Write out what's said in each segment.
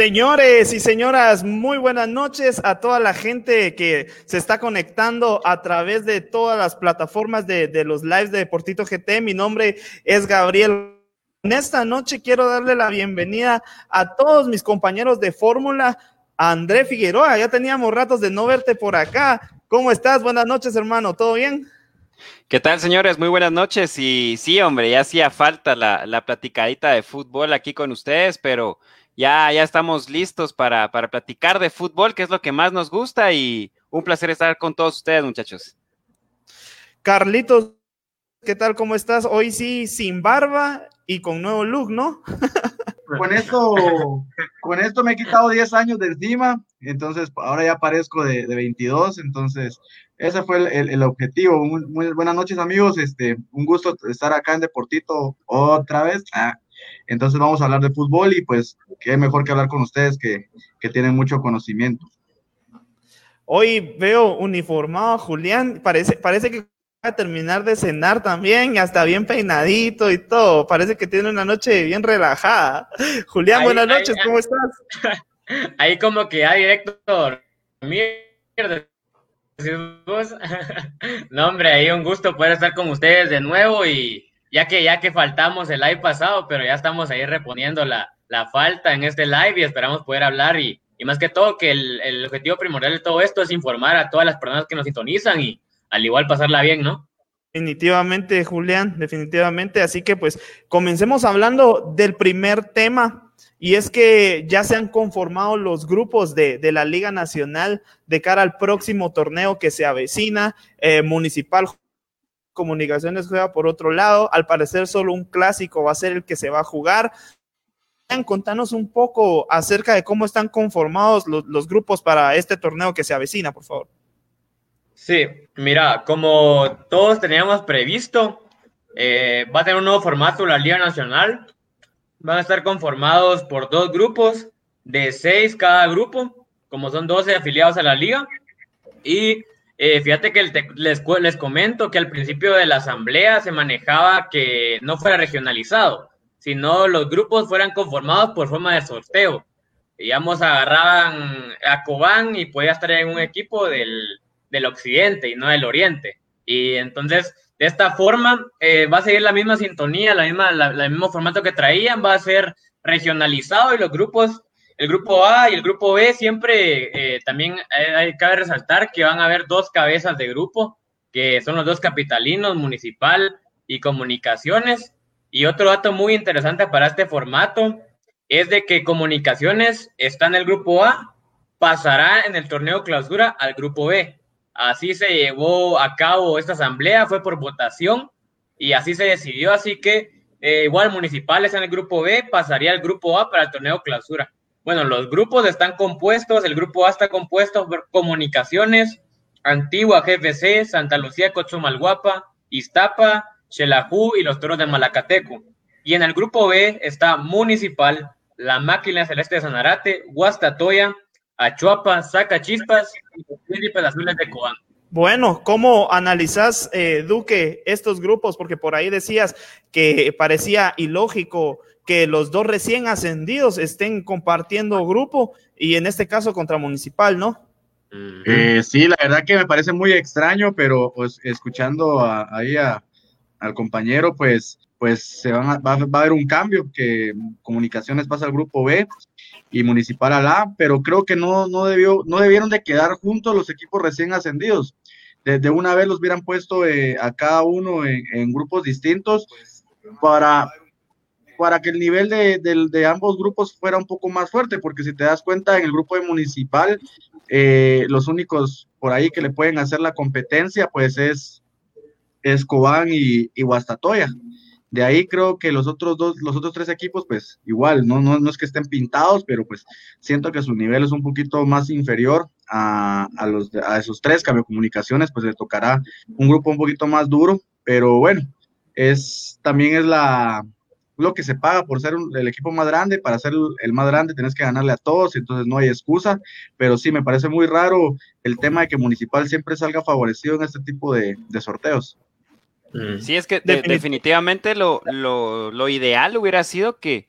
Señores y señoras, muy buenas noches a toda la gente que se está conectando a través de todas las plataformas de, los lives de Deportito GT. Mi nombre es Gabriel. En esta noche quiero darle la bienvenida a todos mis compañeros de fórmula, André Figueroa. Ya teníamos ratos de no verte por acá. ¿Cómo estás? Buenas noches, hermano. ¿Todo bien? ¿Qué tal, señores? Muy buenas noches. Y sí, hombre, ya hacía falta la platicadita de fútbol aquí con ustedes, pero ya, ya estamos listos para, para platicar de fútbol, que es lo que más nos gusta, y un placer estar con todos ustedes, muchachos. Carlitos, ¿qué tal? ¿Cómo estás? Hoy sí, sin barba y con nuevo look, ¿no? con esto, con esto me he quitado 10 años de encima, entonces ahora ya parezco de, de 22, entonces ese fue el, el, el objetivo. Muy, muy, buenas noches amigos, este, un gusto estar acá en Deportito otra vez. Ah, entonces vamos a hablar de fútbol y pues qué mejor que hablar con ustedes que, que tienen mucho conocimiento. Hoy veo uniformado a Julián, parece, parece que va a terminar de cenar también, hasta bien peinadito y todo. Parece que tiene una noche bien relajada. Julián, ahí, buenas noches, ahí, ¿cómo estás? Ahí como que ya directo, mierda. No, hombre, ahí un gusto poder estar con ustedes de nuevo y ya que ya que faltamos el live pasado, pero ya estamos ahí reponiendo la, falta en este live y esperamos poder hablar y, y más que todo que el, el, objetivo primordial de todo esto es informar a todas las personas que nos sintonizan y al igual pasarla bien, ¿no? Definitivamente, Julián, definitivamente. Así que pues comencemos hablando del primer tema y es que ya se han conformado los grupos de, de la Liga Nacional de cara al próximo torneo que se avecina, eh, municipal Comunicaciones juega por otro lado. Al parecer, solo un clásico va a ser el que se va a jugar. Contanos un poco acerca de cómo están conformados los, los grupos para este torneo que se avecina, por favor. Sí, mira, como todos teníamos previsto, eh, va a tener un nuevo formato la Liga Nacional. Van a estar conformados por dos grupos de seis cada grupo, como son 12 afiliados a la liga. Y eh, fíjate que les, les comento que al principio de la asamblea se manejaba que no fuera regionalizado, sino los grupos fueran conformados por forma de sorteo. Digamos, agarraban a Cobán y podía estar en un equipo del, del occidente y no del oriente. Y entonces, de esta forma, eh, va a seguir la misma sintonía, la misma, la, mismo formato que traían, va a ser regionalizado y los grupos el grupo A y el grupo B siempre eh, también eh, cabe resaltar que van a haber dos cabezas de grupo, que son los dos capitalinos, municipal y comunicaciones. Y otro dato muy interesante para este formato es de que comunicaciones está en el grupo A, pasará en el torneo clausura al grupo B. Así se llevó a cabo esta asamblea, fue por votación y así se decidió. Así que eh, igual municipales en el grupo B pasaría al grupo A para el torneo clausura. Bueno, los grupos están compuestos, el grupo A está compuesto por Comunicaciones, Antigua GFC, Santa Lucía Cochumalguapa, Iztapa, Xelajú y los Toros de Malacateco. Y en el grupo B está Municipal, La Máquina Celeste de Sanarate, Guastatoya, Achuapa, Saca Chispas y los Príncipes Azules de Cobán. Bueno, ¿cómo analizas, eh, Duque, estos grupos? Porque por ahí decías que parecía ilógico que los dos recién ascendidos estén compartiendo grupo y en este caso contra Municipal, ¿no? Eh, sí, la verdad que me parece muy extraño, pero pues escuchando a, ahí a, al compañero, pues, pues se van a, va, va, a haber un cambio, que Comunicaciones pasa al grupo B y Municipal al A, pero creo que no, no, debió, no debieron de quedar juntos los equipos recién ascendidos. Desde una vez los hubieran puesto eh, a cada uno en, en grupos distintos para, para que el nivel de, ambos grupos fuera un poco más fuerte, porque si te das cuenta, en el grupo de municipal, eh, los únicos por ahí que le pueden hacer la competencia, pues es, es Cobán y, Guastatoya. De ahí creo que los otros dos, los otros tres equipos, pues igual, no, no, no es que estén pintados, pero pues siento que su nivel es un poquito más inferior a, a los, a esos tres comunicaciones, pues le tocará un grupo un poquito más duro, pero bueno, es también es la, lo que se paga por ser el equipo más grande, para ser el, más grande tenés que ganarle a todos, entonces no hay excusa, pero sí me parece muy raro el tema de que Municipal siempre salga favorecido en este tipo de, sorteos. Mm. Sí, es que definitivamente lo, lo, ideal hubiera sido que,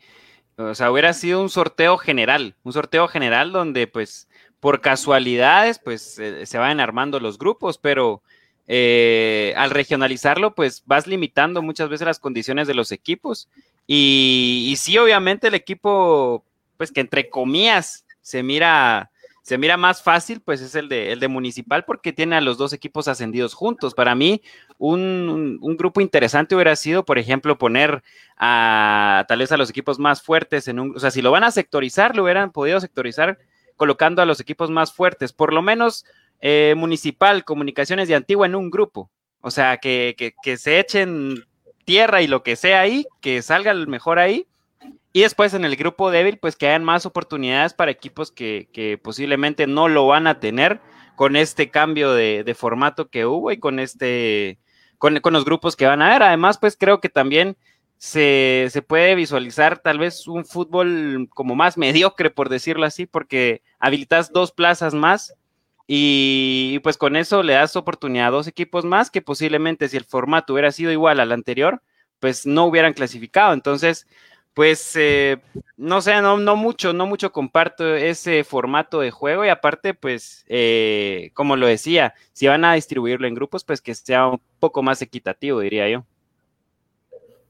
o sea, hubiera sido un sorteo general, un sorteo general donde pues por casualidades pues se van armando los grupos, pero eh, al regionalizarlo pues vas limitando muchas veces las condiciones de los equipos y, sí, obviamente el equipo, pues que entre comillas se mira, se mira más fácil, pues es el de, el de Municipal porque tiene a los dos equipos ascendidos juntos. Para mí, un, grupo interesante hubiera sido, por ejemplo, poner a tal vez a los equipos más fuertes en un, o sea, si lo van a sectorizar, lo hubieran podido sectorizar colocando a los equipos más fuertes, por lo menos eh, Municipal, Comunicaciones de Antigua en un grupo. O sea, que, se echen tierra y lo que sea ahí, que salga el mejor ahí. Y después en el grupo débil, pues que hayan más oportunidades para equipos que, posiblemente no lo van a tener con este cambio de, formato que hubo y con este, con, los grupos que van a haber. Además, pues creo que también se, se, puede visualizar tal vez un fútbol como más mediocre, por decirlo así, porque habilitas dos plazas más y, pues con eso le das oportunidad a dos equipos más que posiblemente si el formato hubiera sido igual al anterior, pues no hubieran clasificado. Entonces, pues eh, no sé, no, no mucho, no mucho comparto ese formato de juego y aparte, pues, eh, como lo decía, si van a distribuirlo en grupos, pues que sea un poco más equitativo, diría yo.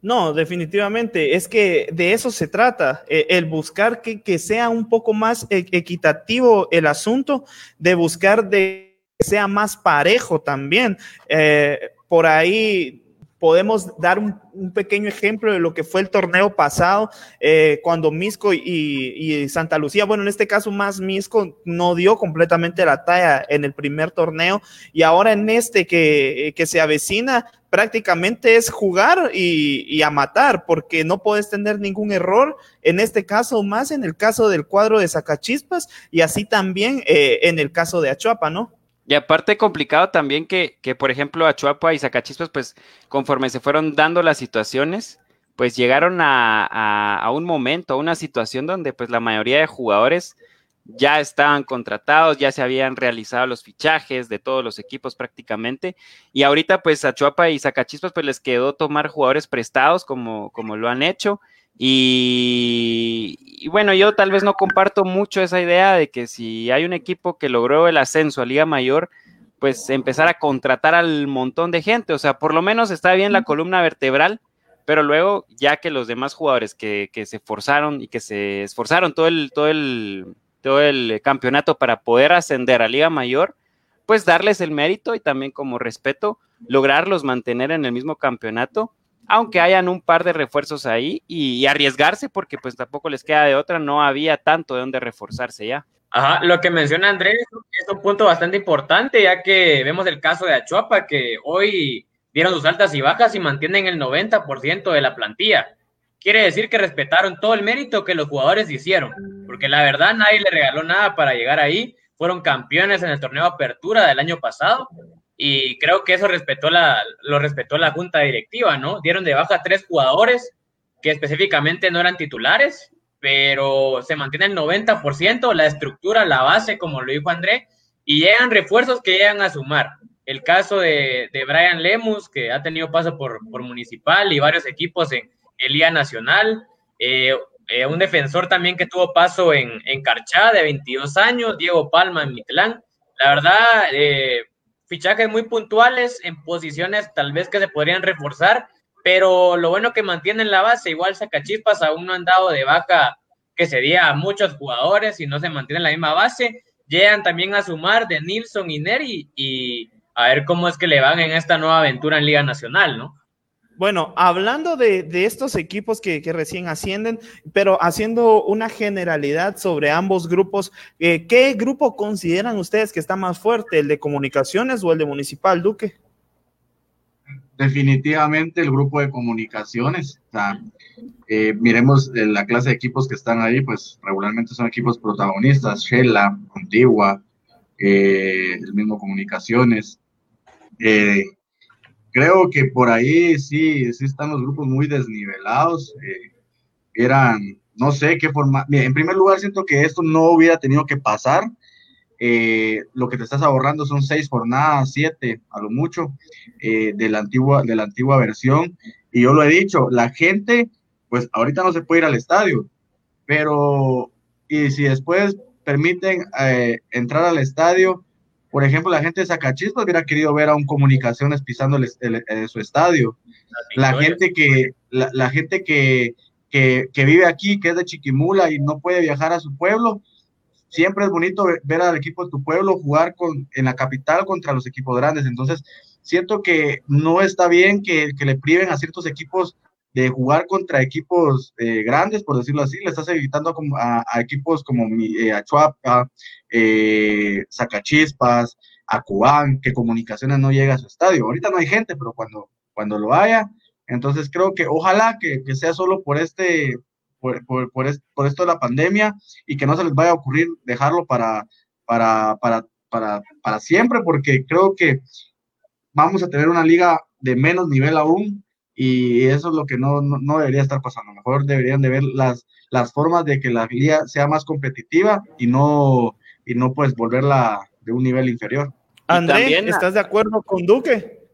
No, definitivamente, es que de eso se trata, e, el buscar que, sea un poco más e, equitativo el asunto, de buscar de que sea más parejo también. Eh, por ahí podemos dar un, pequeño ejemplo de lo que fue el torneo pasado, eh, cuando Misco y, Santa Lucía, bueno, en este caso más Misco no dio completamente la talla en el primer torneo y ahora en este que, que se avecina, prácticamente es jugar y, a matar, porque no puedes tener ningún error, en este caso más en el caso del cuadro de Sacachispas y así también eh, en el caso de Achuapa, ¿no? Y aparte complicado también que, que, por ejemplo, Achuapa y Zacachispas, pues conforme se fueron dando las situaciones, pues llegaron a, a, un momento, a una situación donde pues la mayoría de jugadores ya estaban contratados, ya se habían realizado los fichajes de todos los equipos prácticamente, y ahorita pues a Chuapa y Zacachispas pues les quedó tomar jugadores prestados como, como lo han hecho, y, bueno, yo tal vez no comparto mucho esa idea de que si hay un equipo que logró el ascenso a Liga Mayor, pues empezar a contratar al montón de gente. O sea, por lo menos está bien la columna vertebral, pero luego ya que los demás jugadores que, se esforzaron y que se esforzaron todo el, todo el, todo el campeonato para poder ascender a Liga Mayor, pues darles el mérito y también como respeto, lograrlos mantener en el mismo campeonato aunque hayan un par de refuerzos ahí y, arriesgarse porque pues tampoco les queda de otra, no había tanto de dónde reforzarse ya. Ajá, lo que menciona Andrés es un punto bastante importante, ya que vemos el caso de Achuapa, que hoy dieron sus altas y bajas y mantienen el 90% de la plantilla. Quiere decir que respetaron todo el mérito que los jugadores hicieron, porque la verdad nadie le regaló nada para llegar ahí. Fueron campeones en el torneo apertura del año pasado y creo que eso respetó la, lo respetó la junta directiva, ¿no? Dieron de baja tres jugadores que específicamente no eran titulares, pero se mantiene el 90%, la estructura, la base, como lo dijo André, y llegan refuerzos que llegan a sumar. El caso de, de Brian Lemus, que ha tenido paso por, por Municipal y varios equipos en Liga Nacional. Eh, eh, un defensor también que tuvo paso en, en Carchá de 22 años, Diego Palma en Mitlán. La verdad, eh, fichajes muy puntuales en posiciones tal vez que se podrían reforzar, pero lo bueno que mantienen la base, igual Sacachispas aún no han dado de vaca que sería a muchos jugadores y no se mantiene la misma base. Llegan también a sumar de Nilsson y Neri y a ver cómo es que le van en esta nueva aventura en Liga Nacional, ¿no? Bueno, hablando de, estos equipos que, recién ascienden, pero haciendo una generalidad sobre ambos grupos, eh, ¿qué grupo consideran ustedes que está más fuerte, el de comunicaciones o el de municipal, Duque? definitivamente el grupo de comunicaciones. Eh, miremos eh, la clase de equipos que están ahí, pues regularmente son equipos protagonistas, Shella, Antigua, eh, el mismo Comunicaciones. Creo que por ahí sí, sí están los grupos muy desnivelados. eran, no sé qué forma. En primer lugar, siento que esto no hubiera tenido que pasar eh, lo que te estás ahorrando son seis jornadas, siete a lo mucho, eh, de, la antigua, de la antigua versión. Y yo lo he dicho, la gente, pues ahorita no se puede ir al estadio, pero y si después permiten eh, entrar al estadio, por ejemplo, la gente de Zacachispas hubiera querido ver a un Comunicaciones pisando su estadio. La gente que, la, gente que, que, que, vive aquí, que es de Chiquimula y no puede viajar a su pueblo, siempre es bonito ver al equipo de tu pueblo jugar con, en la capital contra los equipos grandes. Entonces, siento que no está bien que, que le priven a ciertos equipos de jugar contra equipos eh, grandes, por decirlo así, le estás evitando a, a equipos como eh, Achuapa, eh, Zacachispas, a Cubán, que Comunicaciones no llega a su estadio. Ahorita no hay gente, pero cuando, cuando lo haya, entonces creo que ojalá que, que sea solo por este, por, por, por, esto de la pandemia y que no se les vaya a ocurrir dejarlo para, para, para, para, para siempre, porque creo que vamos a tener una liga de menos nivel aún y eso es lo que no, no, debería estar pasando. Mejor deberían de ver las, las formas de que la liga sea más competitiva y no, y no pues volverla de un nivel inferior. André, ¿estás de acuerdo con Duque?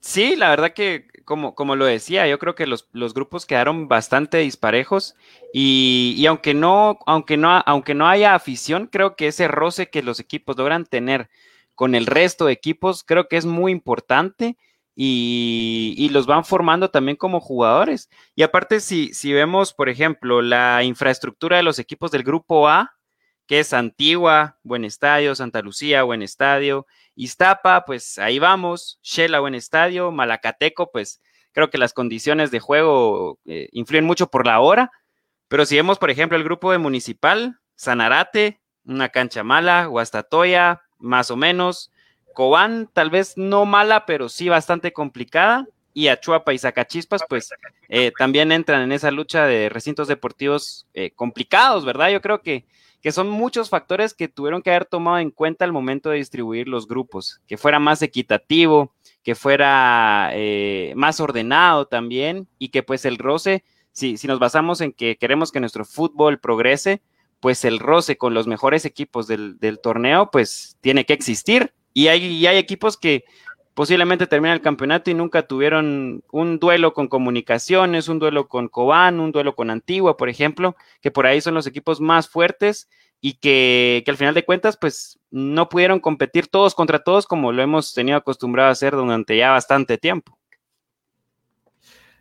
Sí, la verdad que como, como lo decía, yo creo que los, grupos quedaron bastante disparejos y, aunque, no, aunque, no, aunque no haya afición, creo que ese roce que los equipos logran tener con el resto de equipos, creo que es muy importante y, los van formando también como jugadores. Y aparte, si, si vemos, por ejemplo, la infraestructura de los equipos del grupo A, que es Antigua, buen estadio, Santa Lucía, buen estadio, Iztapa, pues ahí vamos, Shela, buen estadio, Malacateco, pues creo que las condiciones de juego eh, influyen mucho por la hora, pero si vemos, por ejemplo, el grupo de Municipal, Sanarate, una cancha mala, Guastatoya, más o menos, Cobán, tal vez no mala, pero sí bastante complicada, y Achuapa y Zacachispas, pues eh, también entran en esa lucha de recintos deportivos eh, complicados, ¿verdad? Yo creo que que son muchos factores que tuvieron que haber tomado en cuenta al momento de distribuir los grupos, que fuera más equitativo, que fuera eh, más ordenado también. Y que pues el roce, si, si nos basamos en que queremos que nuestro fútbol progrese, pues el roce con los mejores equipos del, torneo pues tiene que existir y hay, hay equipos que posiblemente terminan el campeonato y nunca tuvieron un duelo con comunicaciones, un duelo con Cobán, un duelo con Antigua, por ejemplo, que por ahí son los equipos más fuertes y que, al final de cuentas, pues no pudieron competir todos contra todos como lo hemos tenido acostumbrado a hacer durante ya bastante tiempo.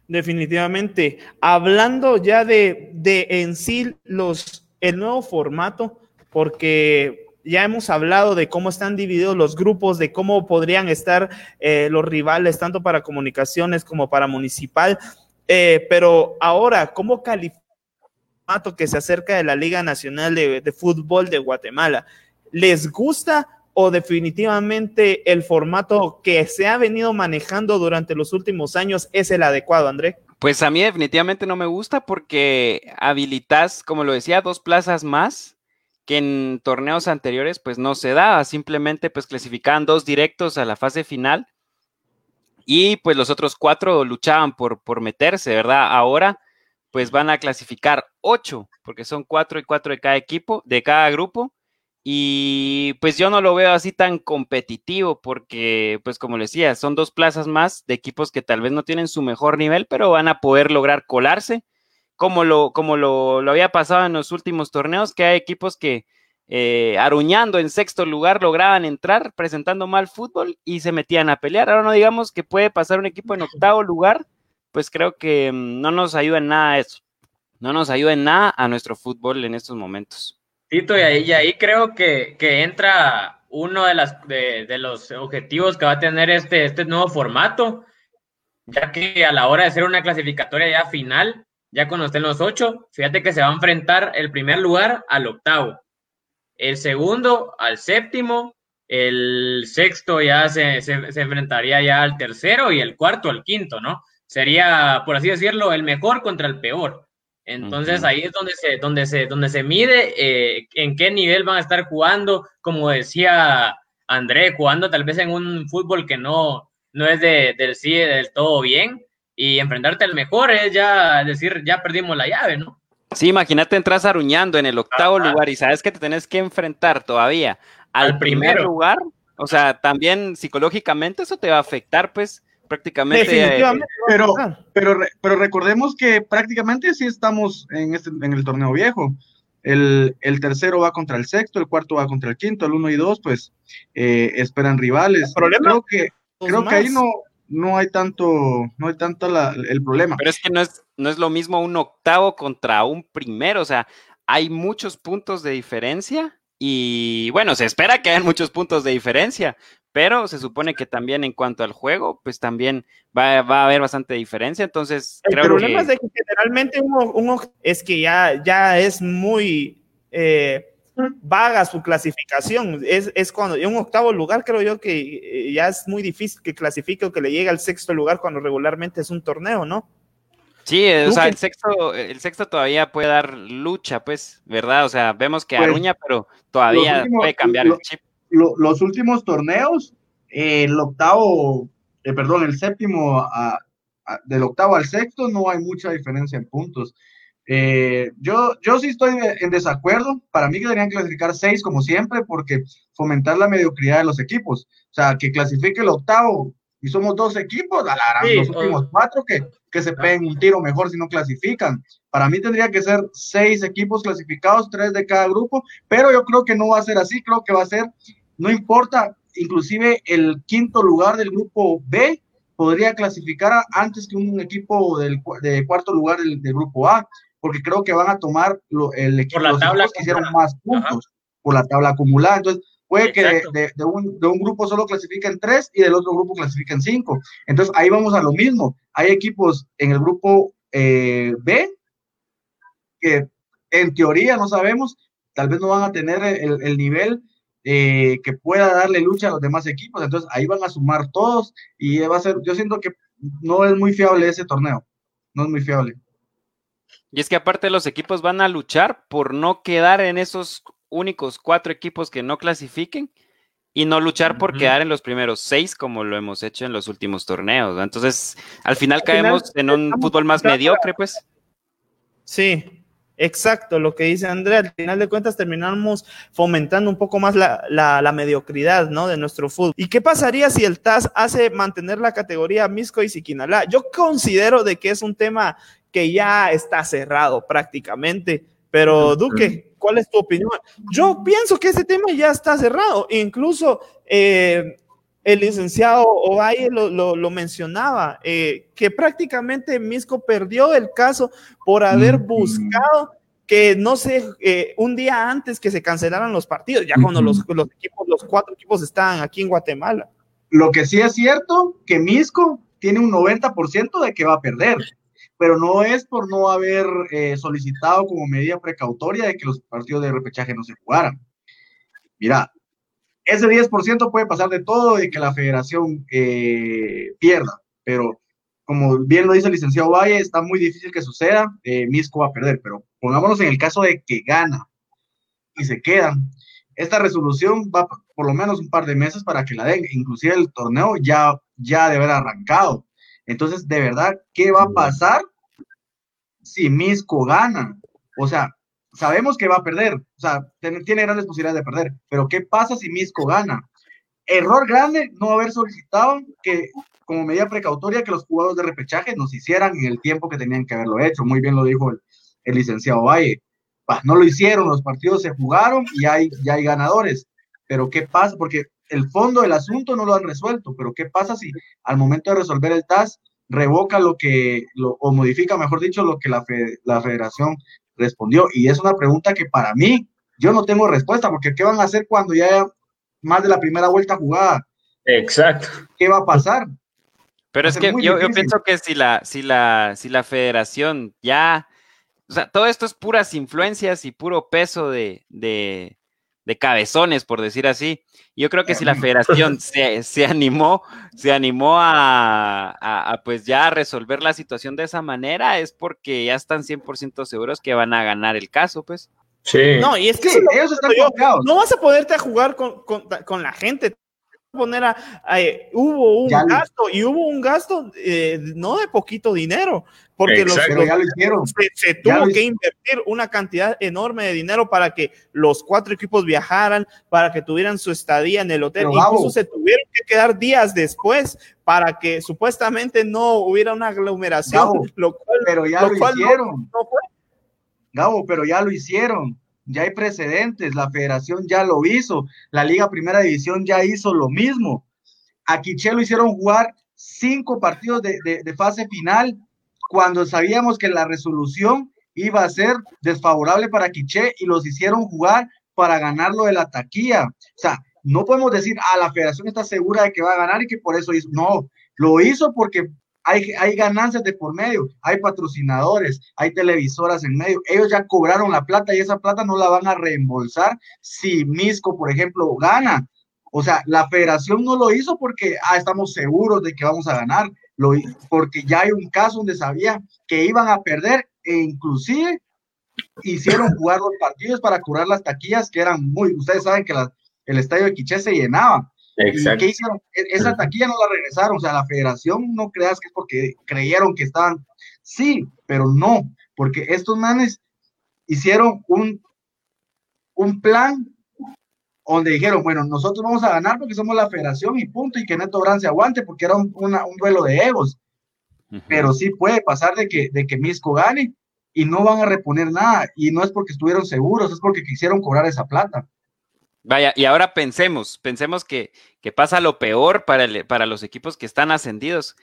Definitivamente. Hablando ya de, de en sí los, el nuevo formato, porque ya hemos hablado de cómo están divididos los grupos, de cómo podrían estar eh, los rivales, tanto para comunicaciones como para municipal. Eh, pero ahora, ¿cómo calificar que se acerca de la Liga Nacional de, de Fútbol de Guatemala? ¿Les gusta o definitivamente el formato que se ha venido manejando durante los últimos años es el adecuado, André? Pues a mí definitivamente no me gusta porque habilitas, como lo decía, dos plazas más que en torneos anteriores pues no se daba, simplemente pues clasificaban dos directos a la fase final y pues los otros cuatro luchaban por, por meterse, ¿verdad? Ahora pues van a clasificar ocho, porque son cuatro y cuatro de cada equipo, de cada grupo, y pues yo no lo veo así tan competitivo, porque pues como les decía, son dos plazas más de equipos que tal vez no tienen su mejor nivel, pero van a poder lograr colarse como lo, como lo, había pasado en los últimos torneos, que hay equipos que eh, aruñando en sexto lugar lograban entrar presentando mal fútbol y se metían a pelear. Ahora no digamos que puede pasar un equipo en octavo lugar, pues creo que mm, no nos ayuda en nada eso. No nos ayuda en nada a nuestro fútbol en estos momentos. Tito, y ahí, ahí creo que, entra uno de, las, de, de, los objetivos que va a tener este, este nuevo formato, ya que a la hora de hacer una clasificatoria ya final, ya cuando estén los ocho, fíjate que se va a enfrentar el primer lugar al octavo, el segundo al séptimo el sexto ya se, se, enfrentaría ya al tercero y el cuarto al quinto, ¿no? Sería, por así decirlo, el mejor contra el peor. Entonces ahí es donde se, donde se, donde se mide eh, en qué nivel van a estar jugando, como decía André, jugando tal vez en un fútbol que no, no es de, del sí del todo bien, y enfrentarte al mejor es ya decir, ya perdimos la llave, ¿no? Sí, imagínate entras aruñando en el octavo lugar y sabes que te tenés que enfrentar todavía al, primer lugar, o sea, también psicológicamente eso te va a afectar, pues, prácticamente. pero, pero, pero recordemos que prácticamente sí estamos en, este, en el torneo viejo. El, el, tercero va contra el sexto, el cuarto va contra el quinto, el uno y dos, pues eh, esperan rivales. creo que, creo que ahí no, no hay tanto, no hay tanto el problema. Pero es que no es, no es lo mismo un octavo contra un primero, o sea, hay muchos puntos de diferencia y bueno, se espera que haya muchos puntos de diferencia, pero se supone que también en cuanto al juego, pues también va, a haber bastante diferencia. Entonces, el problema es de que generalmente uno, es que ya, ya es muy eh, vaga su clasificación. Es, es cuando en un octavo lugar, creo yo que eh, ya es muy difícil que clasifique o que le llegue al sexto lugar cuando regularmente es un torneo, ¿no? Sí, o sea, el sexto, el sexto todavía puede dar lucha, pues, ¿verdad? O sea, vemos que pues, Aruña, pero todavía puede cambiar el chip los últimos torneos, el octavo, eh, perdón, el séptimo, del octavo al sexto, no hay mucha diferencia en puntos. Eh, yo, yo sí estoy en desacuerdo. Para mí que deberían clasificar seis como siempre, porque fomentar la mediocridad de los equipos. O sea, que clasifique el octavo y somos dos equipos, la, los últimos cuatro que, que se peguen un tiro mejor si no clasifican. Para mí tendría que ser seis equipos clasificados, tres de cada grupo, pero yo creo que no va a ser así, creo que va a ser, no importa, inclusive el quinto lugar del grupo B podría clasificar antes que un equipo del de cuarto lugar del, grupo A, porque creo que van a tomar el equipo por la tabla que hicieron más puntos por la tabla acumulada. Entonces, Puede que de, de, un, de, un, grupo solo clasifiquen tres y del otro grupo clasifiquen cinco. Entonces ahí vamos a lo mismo. Hay equipos en el grupo eh, B que en teoría no sabemos, tal vez no van a tener el, el nivel eh, que pueda darle lucha a los demás equipos. Entonces ahí van a sumar todos y va a ser, yo siento que no es muy fiable ese torneo. No es muy fiable. Y es que aparte los equipos van a luchar por no quedar en esos únicos cuatro equipos que no clasifiquen y no luchar por quedar en los primeros seis como lo hemos hecho en los últimos torneos. Entonces, al final caemos en un fútbol más mediocre, pues. Sí, exacto, lo que dice Andrea, al final de cuentas terminamos fomentando un poco más la, la, mediocridad, ¿no? De nuestro fútbol. ¿Y qué pasaría si el TAS hace mantener la categoría Misco y Siquinalá? Yo considero de que es un tema que ya está cerrado prácticamente, pero Duque, ¿Cuál es tu opinión? Yo pienso que ese tema ya está cerrado. Incluso eh, el licenciado Ovalle lo, mencionaba, eh, que prácticamente Misco perdió el caso por haber buscado que no sé, eh, un día antes que se cancelaran los partidos, ya cuando los, los, equipos, los cuatro equipos estaban aquí en Guatemala. Lo que sí es cierto, que Misco tiene un 90% de que va a perder pero no es por no haber eh, solicitado como medida precautoria de que los partidos de repechaje no se jugaran. Mira, ese 10% puede pasar de todo y que la federación eh, pierda, pero como bien lo dice el licenciado Valle, está muy difícil que suceda, eh, Misco va a perder, pero pongámonos en el caso de que gana y se quedan. Esta resolución va por lo menos un par de meses para que la den, inclusive el torneo ya, ya debe haber arrancado entonces, de verdad, ¿qué va a pasar si Misco gana? O sea, sabemos que va a perder, o sea, tiene, grandes posibilidades de perder, pero ¿qué pasa si Misco gana? Error grande no haber solicitado que, como medida precautoria, que los jugadores de repechaje nos hicieran en el tiempo que tenían que haberlo hecho. Muy bien lo dijo el, licenciado Valle. no lo hicieron, los partidos se jugaron y hay, ya hay ganadores. Pero ¿qué pasa? Porque el fondo del asunto no lo han resuelto, pero ¿qué pasa si al momento de resolver el TAS revoca lo que, o modifica, mejor dicho, lo que la, la federación respondió? Y es una pregunta que para mí, yo no tengo respuesta, porque ¿qué van a hacer cuando ya más de la primera vuelta jugada? Exacto. ¿Qué va a pasar? Pero es que yo, yo, pienso que si la, si la, si la federación ya, o sea, todo esto es puras influencias y puro peso de, de de cabezones, por decir así. Yo creo que si la federación se, se animó, se animó a, a, pues ya resolver la situación de esa manera, es porque ya están 100% seguros que van a ganar el caso, pues. Sí. No, y es que ellos están yo, no vas a poderte a jugar con, con, con la gente, poner a, hubo un gasto y hubo un gasto eh, no de poquito dinero, porque los, Se, tuvo que invertir una cantidad enorme de dinero para que los cuatro equipos viajaran, para que tuvieran su estadía en el hotel, incluso se tuvieron que quedar días después para que supuestamente no hubiera una aglomeración, lo cual, pero ya lo, hicieron. Gabo, pero ya lo hicieron ya hay precedentes, la federación ya lo hizo, la Liga Primera División ya hizo lo mismo. A Quiché lo hicieron jugar cinco partidos de, fase final cuando sabíamos que la resolución iba a ser desfavorable para Quiché y los hicieron jugar para ganarlo de la taquilla. O sea, no podemos decir, ah, la federación está segura de que va a ganar y que por eso hizo. No, lo hizo porque hay, ganancias de por medio, hay patrocinadores, hay televisoras en medio. Ellos ya cobraron la plata y esa plata no la van a reembolsar si Misco, por ejemplo, gana. O sea, la federación no lo hizo porque ah, estamos seguros de que vamos a ganar, porque ya hay un caso donde sabía que iban a perder e inclusive hicieron jugar los partidos para curar las taquillas que eran muy, ustedes saben que el estadio de Quiché se llenaba Exacto. ¿Qué hicieron? E, esa taquilla no la regresaron, o sea, la federación no creas que es porque creyeron que estaban, sí, pero no, porque estos manes hicieron un, un plan donde dijeron, bueno, nosotros vamos a ganar porque somos la federación y punto, y que Neto Brand se aguante porque era un, un duelo de egos. Pero sí puede pasar de que, de que Misco gane y no van a reponer nada, y no es porque estuvieron seguros, es porque quisieron cobrar esa plata. Vaya, y ahora pensemos, pensemos que, que pasa lo peor para, para los equipos que están ascendidos.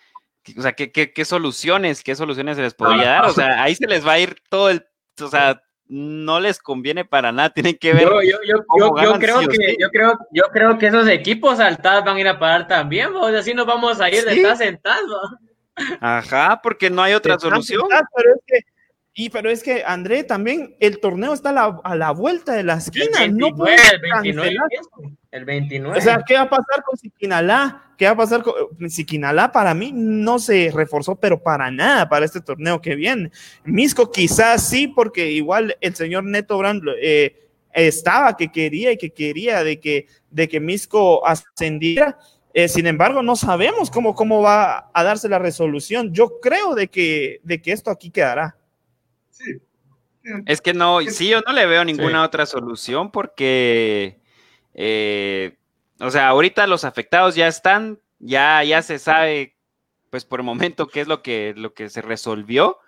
O sea, ¿qué, qué, soluciones, qué soluciones se les podría dar? O sea, ahí se les va a ir todo el, o sea, no les conviene para nada, tienen que ver. Yo, yo, yo, yo creo que, yo creo, yo creo que esos equipos saltados van a ir a parar también, o sea, así nos vamos a ir de estar sentados. Ajá, porque no hay otra solución. pero es que y pero es que, André, también el torneo está a la, vuelta de la esquina. no puede el 29, el 29. O sea, ¿qué va a pasar con Siquinalá? ¿Qué va a pasar con Siquinalá? Para mí no se reforzó, pero para nada para este torneo que viene. Misco quizás sí, porque igual el señor Neto Brand eh, estaba que quería y que quería de que, de que Misco ascendiera. Eh, sin embargo, no sabemos cómo, cómo va a darse la resolución. Yo creo de que, de que esto aquí quedará. Es que no, sí, yo no le veo ninguna otra solución porque, eh, o sea, ahorita los afectados ya están, ya, ya se sabe, pues por el momento qué es lo que, lo que se resolvió,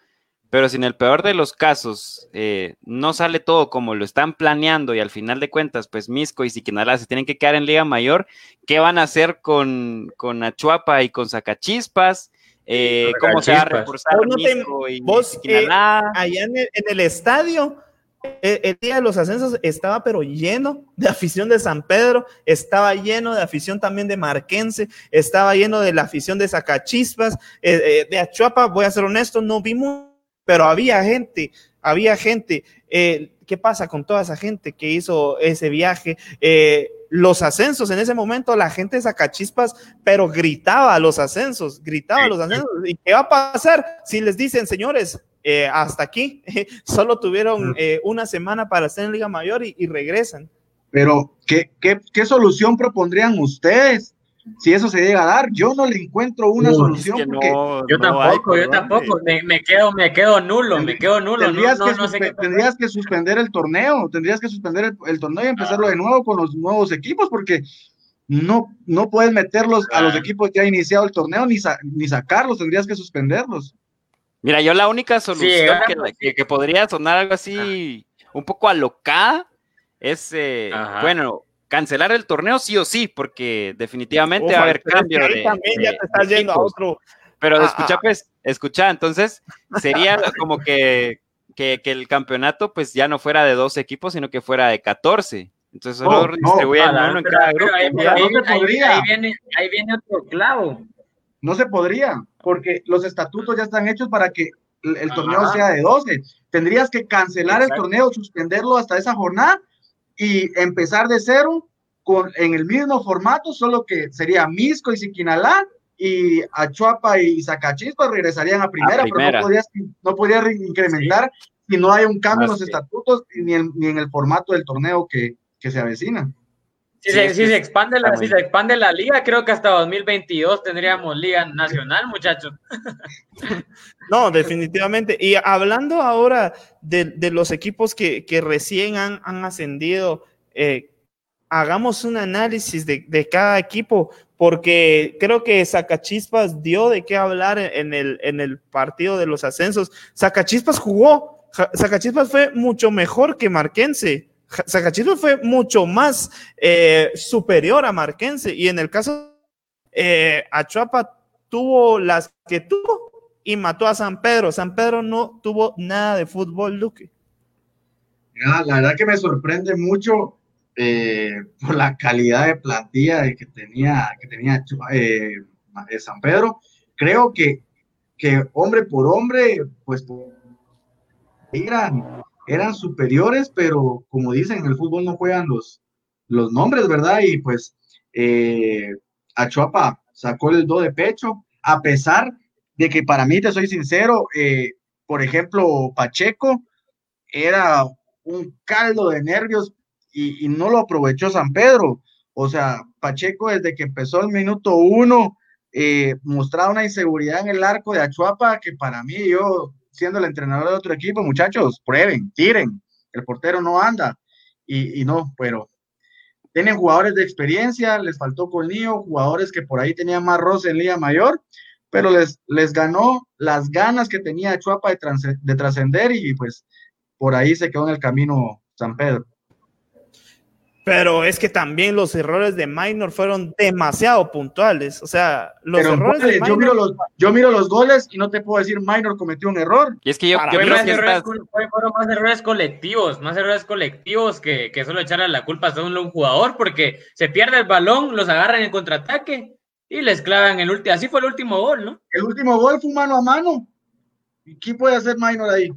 pero si en el peor de los casos eh, no sale todo como lo están planeando y al final de cuentas, pues Misco y Siquinalá se tienen que quedar en Liga Mayor, ¿qué van a hacer con, con Achuapa y con Zacachispas? Eh, cómo se va a reforzar vos, eh, allá en el, estadio eh, el, día de los ascensos estaba pero lleno de afición de San Pedro, estaba lleno de afición también de Marquense, estaba lleno de la afición de Zacachispas, de Achuapa, voy a ser honesto, no vimos, pero había gente, había gente. ¿Qué pasa con toda esa gente que hizo ese viaje? Los ascensos. En ese momento la gente saca chispas, pero gritaba los ascensos, gritaba los ascensos. ¿Y qué va a pasar si les dicen, señores, eh, hasta aquí, solo tuvieron eh, una semana para estar en Liga Mayor y, regresan? Pero, ¿qué, ¿qué, qué, solución propondrían ustedes? Si eso se llega a dar, yo no le encuentro una solución. porque yo tampoco, yo tampoco, me, quedo, me quedo nulo, me quedo nulo. Tendrías, que, tendrías que suspender el torneo, tendrías que suspender el, torneo y empezarlo de nuevo con los nuevos equipos, porque no, no puedes meterlos a los ah. equipos que ha iniciado el torneo ni, ni sacarlos, tendrías que suspenderlos. Mira, yo la única solución que, podría sonar algo así un poco alocada es, eh, bueno, cancelar el torneo sí o sí, porque definitivamente va a haber cambio. de, también ya te estás yendo a otro. Pero ah, escucha, ah. pues, escucha, entonces sería como que, que, el campeonato pues ya no fuera de dos equipos, sino que fuera de 14. Entonces solo oh, distribuyen uno en cada grupo. Ahí, viene, ahí viene otro clavo. No se podría, porque los estatutos ya están hechos para que el, torneo sea de 12. Tendrías que cancelar el torneo, suspenderlo hasta esa jornada y empezar de cero con, en el mismo formato, solo que sería Misco y Siquinalá y Achuapa y Zacachispas regresarían a primera, pero no podías, no podías incrementar si no hay un cambio en los estatutos ni en, ni en el formato del torneo que, que se avecina. Si, se, expande la, si se expande la liga, creo que hasta 2022 tendríamos liga nacional, muchachos. No, definitivamente. Y hablando ahora de, de los equipos que, que recién han, han ascendido, eh, hagamos un análisis de, de, cada equipo, porque creo que Zacachispas dio de qué hablar en el, en el partido de los ascensos. Zacachispas jugó, Zacachispas fue mucho mejor que Marquense. Zacachispas fue mucho más eh, superior a Marquense. Y en el caso, eh, Achuapa tuvo las que tuvo y mató a San Pedro. San Pedro no tuvo nada de fútbol, Luque. la verdad que me sorprende mucho eh, por la calidad de plantilla que tenía, que tenía eh, eh, San Pedro. Creo que, que hombre por hombre, pues eran, eran superiores, pero como dicen, en el fútbol no juegan los, los nombres, ¿verdad? Y pues eh, Achuapa sacó el do de pecho, a pesar de que para mí, te soy sincero, por ejemplo, Pacheco era un caldo de nervios y, no lo aprovechó San Pedro. O sea, Pacheco desde que empezó el minuto uno eh, mostraba una inseguridad en el arco de Achuapa que para mí, yo siendo el entrenador de otro equipo, muchachos, prueben, tiren, el portero no anda y, no, pero tienen jugadores de experiencia, les faltó colmillo, jugadores que por ahí tenían más roce en Liga Mayor, pero les, les ganó las ganas que tenía Achuapa de, de trascender y pues por ahí se quedó en el camino San Pedro. Pero es que también los errores de Minor fueron demasiado puntuales. O sea, los errores de Minor... yo, miro los, yo miro los goles y no te puedo decir Minor cometió un error. Y es que yo, yo creo que errores, fueron más errores colectivos, más errores colectivos que, que solo echarle la culpa a un jugador, porque se pierde el balón, los agarran en contraataque y les clavan el último. Así fue el último gol, ¿no? El último gol fue mano a mano. ¿Y qué puede hacer Minor ahí?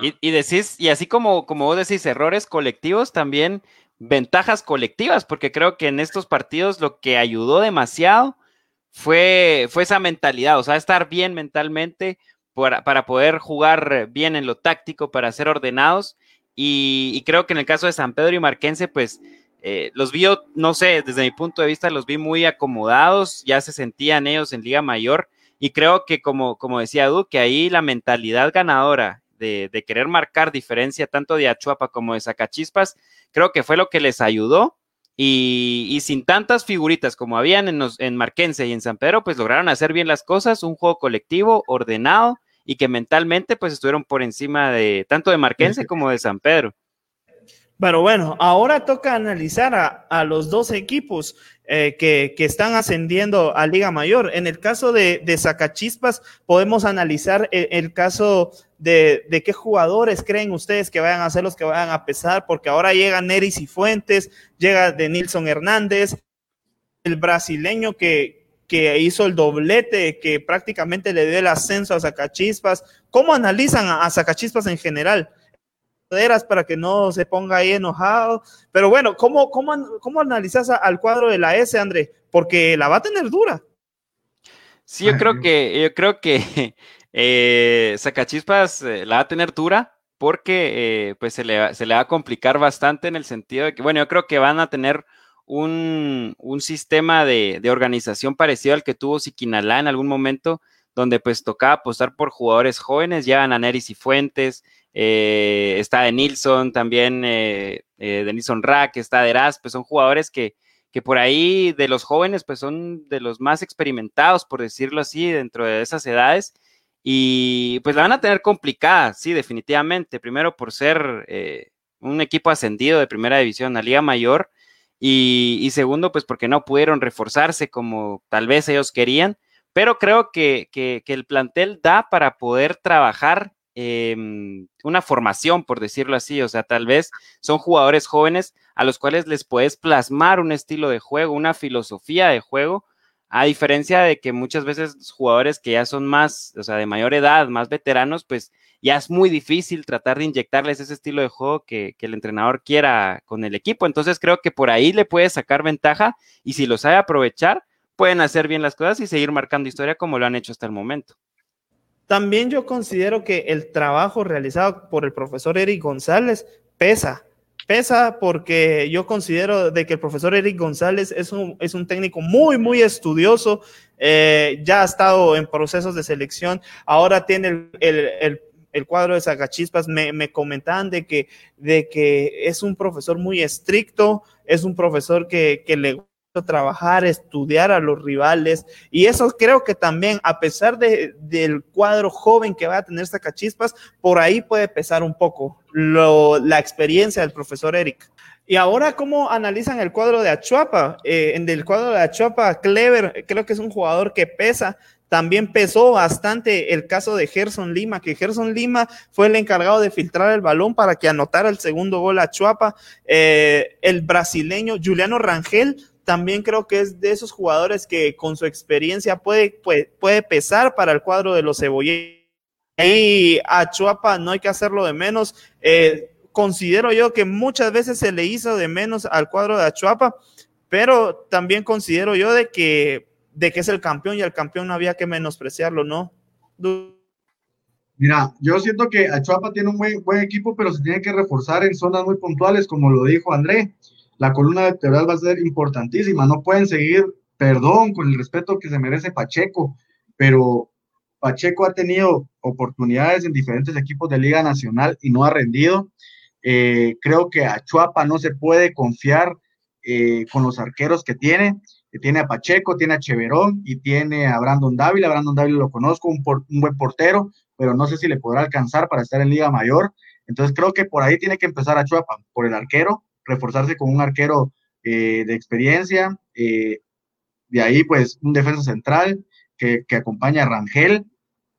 Y, y decís, y así como, como vos decís, errores colectivos también ventajas colectivas, porque creo que en estos partidos lo que ayudó demasiado fue, fue esa mentalidad, o sea, estar bien mentalmente para, para poder jugar bien en lo táctico, para ser ordenados. Y, creo que en el caso de San Pedro y Marquense, pues eh, los vi, no sé, desde mi punto de vista, los vi muy acomodados, ya se sentían ellos en Liga Mayor. Y creo que, como, como decía Edu, que ahí la mentalidad ganadora de, de querer marcar diferencia tanto de Achuapa como de Zacachispas, creo que fue lo que les ayudó. Y, sin tantas figuritas como habían en, en Marquense y en San Pedro, pues lograron hacer bien las cosas, un juego colectivo, ordenado y que mentalmente pues estuvieron por encima de tanto de Marquense como de San Pedro. Pero bueno, ahora toca analizar a, los dos equipos eh, que, están ascendiendo a Liga Mayor. En el caso de, de Zacachispas, podemos analizar el, caso de, qué jugadores creen ustedes que vayan a ser los que vayan a pesar, porque ahora llegan Neris y Fuentes, llega de Nilson Hernández, el brasileño que, que hizo el doblete, que prácticamente le dio el ascenso a Zacachispas. ¿Cómo analizan a, a Zacachispas en general? para que no se ponga ahí enojado. Pero bueno, ¿cómo, cómo, cómo analizas al cuadro de la S, André? Porque la va a tener dura. Sí, yo creo que, yo creo que eh, Sacachispas eh, la va a tener dura porque eh, pues se le, va a complicar bastante en el sentido de que, bueno, yo creo que van a tener un, sistema de, organización parecido al que tuvo Siquinalá en algún momento, donde pues tocaba apostar por jugadores jóvenes, llevan a Neris y Fuentes, eh, está de Nilsson también, eh, eh, de Nilsson Rack, está de Eras, pues son jugadores que, que por ahí de los jóvenes, pues son de los más experimentados, por decirlo así, dentro de esas edades. Y pues la van a tener complicada, sí, definitivamente. Primero por ser un equipo ascendido de primera división a Liga Mayor. Y, segundo, pues porque no pudieron reforzarse como tal vez ellos querían. Pero creo que, que el plantel da para poder trabajar Em, una formación, por decirlo así. O sea, tal vez son jugadores jóvenes a los cuales les puedes plasmar un estilo de juego, una filosofía de juego, a diferencia de que muchas veces jugadores que ya son más, o sea, de mayor edad, más veteranos, pues ya es muy difícil tratar de inyectarles ese estilo de juego que, el entrenador quiera con el equipo. Entonces creo que por ahí le puede sacar ventaja y si lo sabe aprovechar, pueden hacer bien las cosas y seguir marcando historia como lo han hecho hasta el momento. También yo considero que el trabajo realizado por el profesor Eric González pesa pesa porque yo considero de que el profesor Eric González es un, es un técnico muy, muy estudioso, eh, ya ha estado en procesos de selección, ahora tiene el, cuadro de Sagachispas, me, me, comentaban de que, de que es un profesor muy estricto, es un profesor que, que le trabajar, estudiar a los rivales. Y eso creo que también, a pesar de, del cuadro joven que va a tener Zacachispas, por ahí puede pesar un poco la experiencia del profesor Eric. Y ahora, ¿cómo analizan el cuadro de Achuapa? Eh, en el cuadro de Achuapa, Clever, creo que es un jugador que pesa. También pesó bastante el caso de Gerson Lima, que Gerson Lima fue el encargado de filtrar el balón para que anotara el segundo gol a Chuapa. Eh, el brasileño Juliano Rangel también creo que es de esos jugadores que con su experiencia puede, puede, pesar para el cuadro de los cebolleros. Y a Chuapa no hay que hacerlo de menos. Eh, considero yo que muchas veces se le hizo de menos al cuadro de Achuapa, pero también considero yo de que, de que es el campeón y al campeón no había que menospreciarlo, ¿no? Mira, yo siento que Achuapa tiene un buen, buen equipo, pero se tiene que reforzar en zonas muy puntuales, como lo dijo André la columna vertebral va a ser importantísima. No pueden seguir, perdón, con el respeto que se merece Pacheco, pero Pacheco ha tenido oportunidades en diferentes equipos de Liga Nacional y no ha rendido. Eh, creo que a Chuapa no se puede confiar eh, con los arqueros que tiene. Que tiene a Pacheco, tiene a Cheverón y tiene a Brandon Dávila. Brandon Dávila lo conozco, un, un buen portero, pero no sé si le podrá alcanzar para estar en Liga Mayor. Entonces creo que por ahí tiene que empezar a Chuapa, por el arquero, reforzarse con un arquero eh, de experiencia. Eh, de ahí, pues, un defensa central que, que acompaña a Rangel.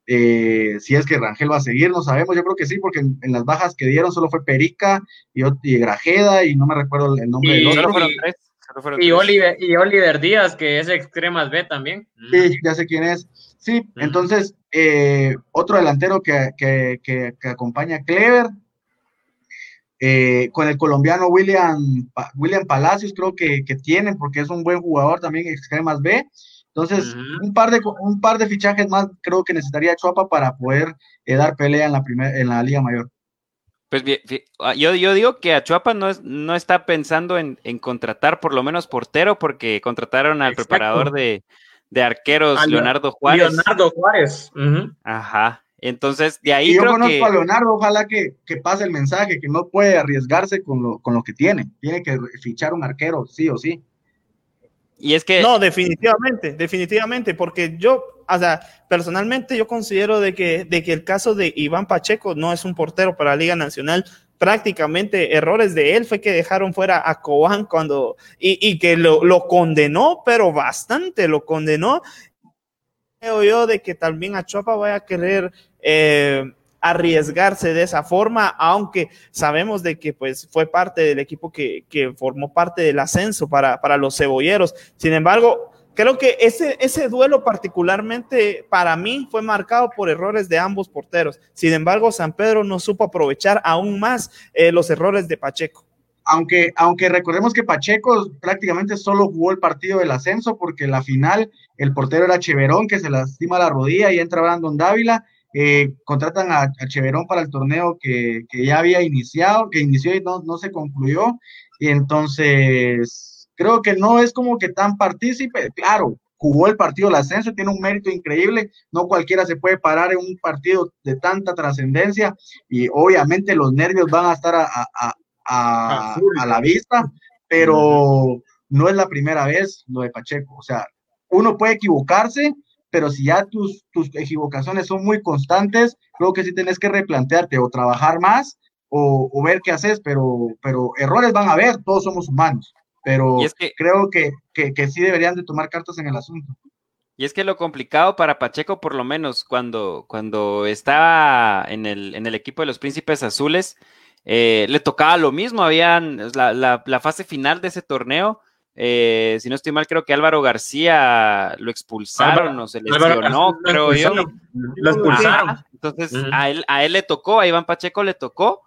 Eh, si es que Rangel va a seguir, no sabemos. Yo creo que sí, porque en, las bajas que dieron solo fue Perica y, y, Grajeda y no me recuerdo el nombre del otro. Y, Oliver, y Oliver Díaz, que es extremas B también. Sí, ya sé quién es. Sí, entonces, otro delantero que, que, que, que acompaña a Clever, eh, con el colombiano William, William Palacios creo que, que, tienen, porque es un buen jugador también, extremas B. Entonces, un, par de, un par de fichajes más creo que necesitaría Chuapa para poder eh, dar pelea en la, primer, en la Liga Mayor. Pues bien, ah, yo, yo digo que Achuapa no, es, no está pensando en, en, contratar por lo menos portero, porque contrataron al preparador de, de arqueros, Leonardo Juárez. Leonardo Juárez. Ajá. Entonces, de ahí. yo conozco a Leonardo, ojalá que, pase el mensaje, que no puede arriesgarse con lo, con lo que tiene. Tiene que fichar un arquero, sí o sí. Y es que. No, definitivamente, definitivamente, porque yo, o sea, personalmente yo considero de que, de que el caso de Iván Pacheco no es un portero para la Liga Nacional. Prácticamente errores de él fue que dejaron fuera a Cobán cuando. Y, y que lo, lo condenó, pero bastante lo condenó creo yo de que también a Chopa vaya a querer eh, arriesgarse de esa forma, aunque sabemos de que pues fue parte del equipo que, formó parte del ascenso para, para, los cebolleros. Sin embargo, creo que ese, ese duelo particularmente para mí fue marcado por errores de ambos porteros. Sin embargo, San Pedro no supo aprovechar aún más eh, los errores de Pacheco aunque, aunque recordemos que Pacheco prácticamente solo jugó el partido del ascenso, porque la final el portero era Cheverón, que se lastima la rodilla y entra Brandon Dávila. Eh, contratan a, Cheverón para el torneo que, ya había iniciado, que inició y no, no se concluyó. Y entonces, creo que no es como que tan partícipe. Claro, jugó el partido del ascenso, tiene un mérito increíble, no cualquiera se puede parar en un partido de tanta trascendencia y obviamente los nervios van a estar a, la vista, pero no es la primera vez lo de Pacheco. O sea, uno puede equivocarse, pero si ya tus, tus equivocaciones son muy constantes, creo que sí tenés que replantearte o trabajar más o, ver qué haces, pero, pero errores van a haber, todos somos humanos, pero creo que, que, sí deberían de tomar cartas en el asunto. Y es que lo complicado para Pacheco, por lo menos cuando, cuando estaba en el, en el equipo de los Príncipes Azules, eh, le tocaba lo mismo, habían la, la, fase final de ese torneo, Eh, si no estoy mal, creo que Álvaro García lo expulsaron o se lesionó, creo yo. Lo expulsaron. entonces a, él, a él le tocó, a Iván Pacheco le tocó.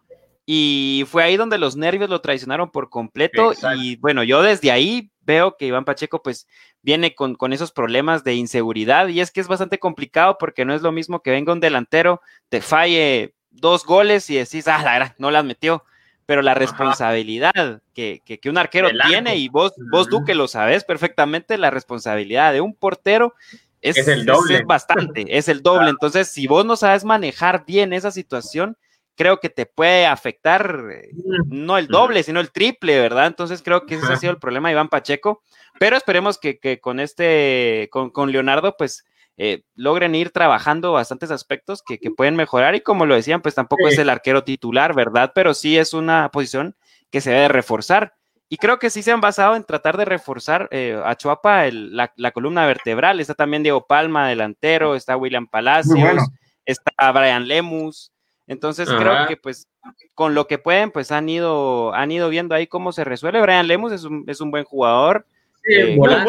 Y fue ahí donde los nervios lo traicionaron por completo. Y bueno, yo desde ahí veo que Iván Pacheco pues viene con, con, esos problemas de inseguridad. Y es que es bastante complicado porque no es lo mismo que venga un delantero, te falle dos goles y decís, ah, la verdad, no las metió pero la responsabilidad que, que, un arquero tiene, y vos, vos Duque lo sabes perfectamente, la responsabilidad de un portero es, el doble. bastante, es el doble. Entonces, si vos no sabes manejar bien esa situación, creo que te puede afectar eh, no el doble, sino el triple, ¿verdad? Entonces creo que ese ha sido el problema de Iván Pacheco, pero esperemos que, que con este, con, con Leonardo, pues eh, logren ir trabajando bastantes aspectos que, pueden mejorar y como lo decían, pues tampoco es el arquero titular, ¿verdad? Pero sí es una posición que se debe reforzar. Y creo que sí se han basado en tratar de reforzar eh, a Chuapa la, columna vertebral. Está también Diego Palma, delantero, está William Palacios, está Brian Lemus. Entonces creo que pues con lo que pueden, pues han ido, han ido viendo ahí cómo se resuelve. Brian Lemus es un, es un buen jugador. Eh, bueno,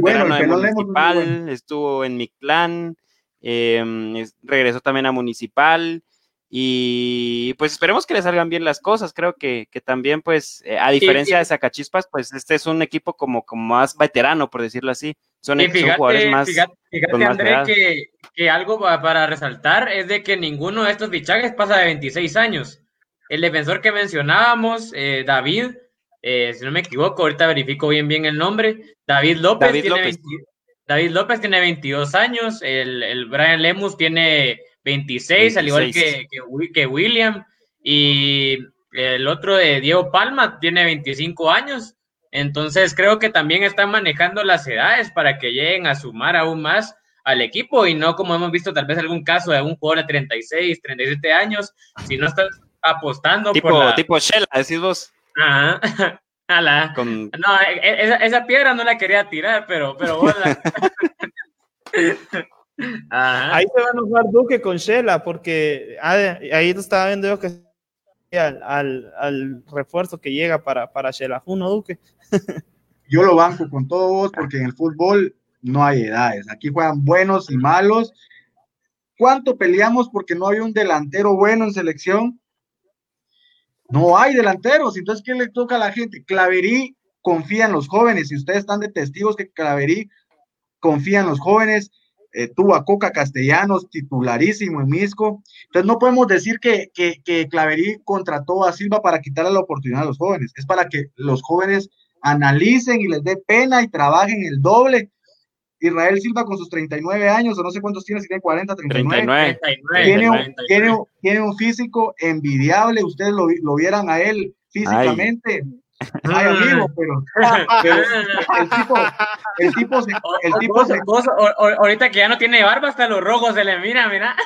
bueno, municipal, estuvo en mi clan, em, regresó también a municipal y pues esperemos que le salgan bien las cosas. Creo que, también, pues, eh, a diferencia de Sacachispas, pues este es un equipo como, como más veterano, por decirlo así. Son, jugadores más. Fíjate, André, que, que, algo para resaltar es de que ninguno de estos fichajes pasa de 26 años. El defensor que mencionábamos, eh, David, eh, si no me equivoco, ahorita verifico bien bien el nombre. David López, tiene, David López tiene 22 años, el, el, Brian Lemus tiene 26, al igual que, que, William, y el otro de Diego Palma tiene 25 años. Entonces creo que también están manejando las edades para que lleguen a sumar aún más al equipo y no como hemos visto tal vez algún caso de un jugador de 36, 37 años, si no estás apostando tipo, por Tipo Shell, decís vos. Ajá. No, e, e, esa, piedra no la quería tirar, pero, pero Ahí se va a enojar Duque con Shela, porque ah, ahí estaba viendo yo que al, al, refuerzo que llega para, para Shela Uno, Duque. yo lo banco con todos porque en el fútbol no hay edades. Aquí juegan buenos y malos. ¿Cuánto peleamos porque no hay un delantero bueno en selección? No hay delanteros. Entonces, ¿qué le toca a la gente? Claverí confía en los jóvenes. Y ustedes están de testigos que Claverí confía en los jóvenes. Eh, tuvo a Coca Castellanos, titularísimo en Misco. Entonces, no podemos decir que, que, que Claverí contrató a Silva para quitarle la oportunidad a los jóvenes. Es para que los jóvenes analicen y les dé pena y trabajen el doble Israel Silva con sus 39 años, o no sé cuántos tiene, si tiene 40, 39. tiene, un, tiene, un, físico envidiable, ustedes lo, lo vieran a él físicamente. Ay, amigo, pero, el tipo, el tipo se, el tipo se, ahorita que ya no tiene barba, hasta los rojos se le mira, mira.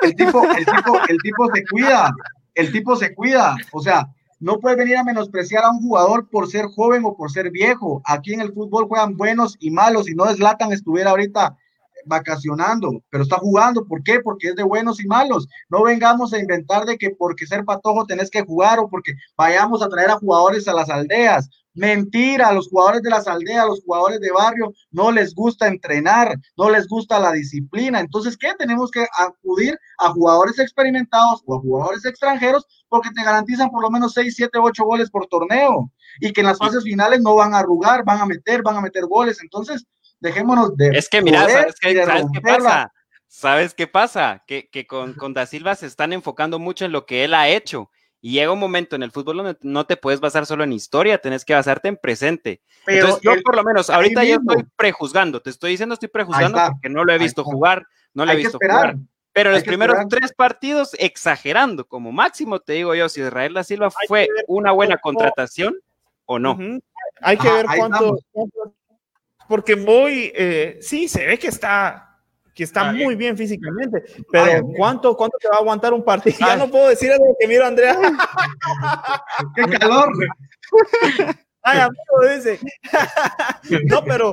El tipo, el tipo, el tipo se cuida, el tipo se cuida, o sea, no puedes venir a menospreciar a un jugador por ser joven o por ser viejo. Aquí en el fútbol juegan buenos y malos. Y no deslatan estuviera ahorita vacacionando, pero está jugando. ¿Por qué? Porque es de buenos y malos. No vengamos a inventar de que porque ser patojo tenés que jugar o porque vayamos a traer a jugadores a las aldeas. Mentira, a los jugadores de las aldeas, a los jugadores de barrio, no les gusta entrenar, no les gusta la disciplina. Entonces, ¿qué? Tenemos que acudir a jugadores experimentados o a jugadores extranjeros porque te garantizan por lo menos 6, 7, 8 goles por torneo y que en las fases finales no van a arrugar, van a meter, van a meter goles. Entonces, dejémonos de. Es que mira, ¿sabes qué, pasa? ¿Sabes qué pasa? Que, que con, con Da Silva se están enfocando mucho en lo que él ha hecho y llega un momento en el fútbol donde no te puedes basar solo en historia, tenés que basarte en presente. Pero Entonces, yo por lo menos, ahorita yo estoy prejuzgando, te estoy diciendo estoy prejuzgando porque no lo he visto jugar, no lo he visto jugar. Pero en los primeros tres partidos, exagerando, como máximo, te digo yo, si Israel da Silva fue una buena contratación o no. Hay que ver cuánto, porque muy, eh, sí, se ve que está que está muy bien físicamente, pero ¿cuánto, ¿cuánto te va a aguantar un partido? Ya no puedo decir algo que miro, Andrea. ¡Qué calor! Ay, amigo, dice. no, pero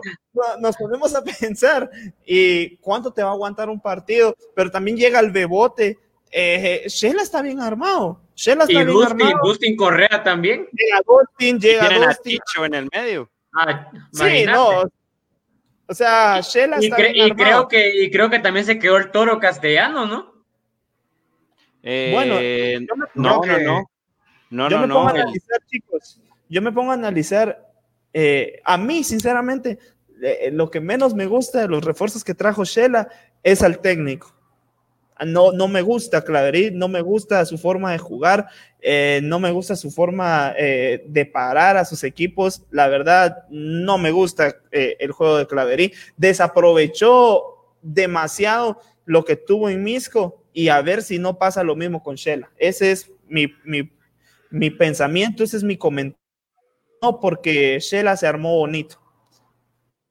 nos ponemos a pensar, ¿y cuánto te va a aguantar un partido? Pero también llega el bebote. Eh, Shela está bien armado. Shela está y bien Dustin, armado. Dustin Correa también. Llega Dustin, llega Dustin. en el medio. Ah, Sí, no. O sea, Shela Y, está cre- bien y creo que, y creo que también se quedó el toro castellano, ¿no? Bueno, Eh, yo me- no, no, que- no. No, yo no, me pongo no. a el- analizar, chicos. Yo me pongo a analizar. eh, a mí, sinceramente, eh, lo que menos me gusta de los refuerzos que trajo Shela es al técnico. No, no me gusta Claverí, no me gusta su forma de jugar, eh, no me gusta su forma eh, de parar a sus equipos. La verdad, no me gusta eh, el juego de Claverí. Desaprovechó demasiado lo que tuvo en Misco y a ver si no pasa lo mismo con Shela. Ese es mi, mi, mi pensamiento, ese es mi comentario. No, porque Shela se armó bonito.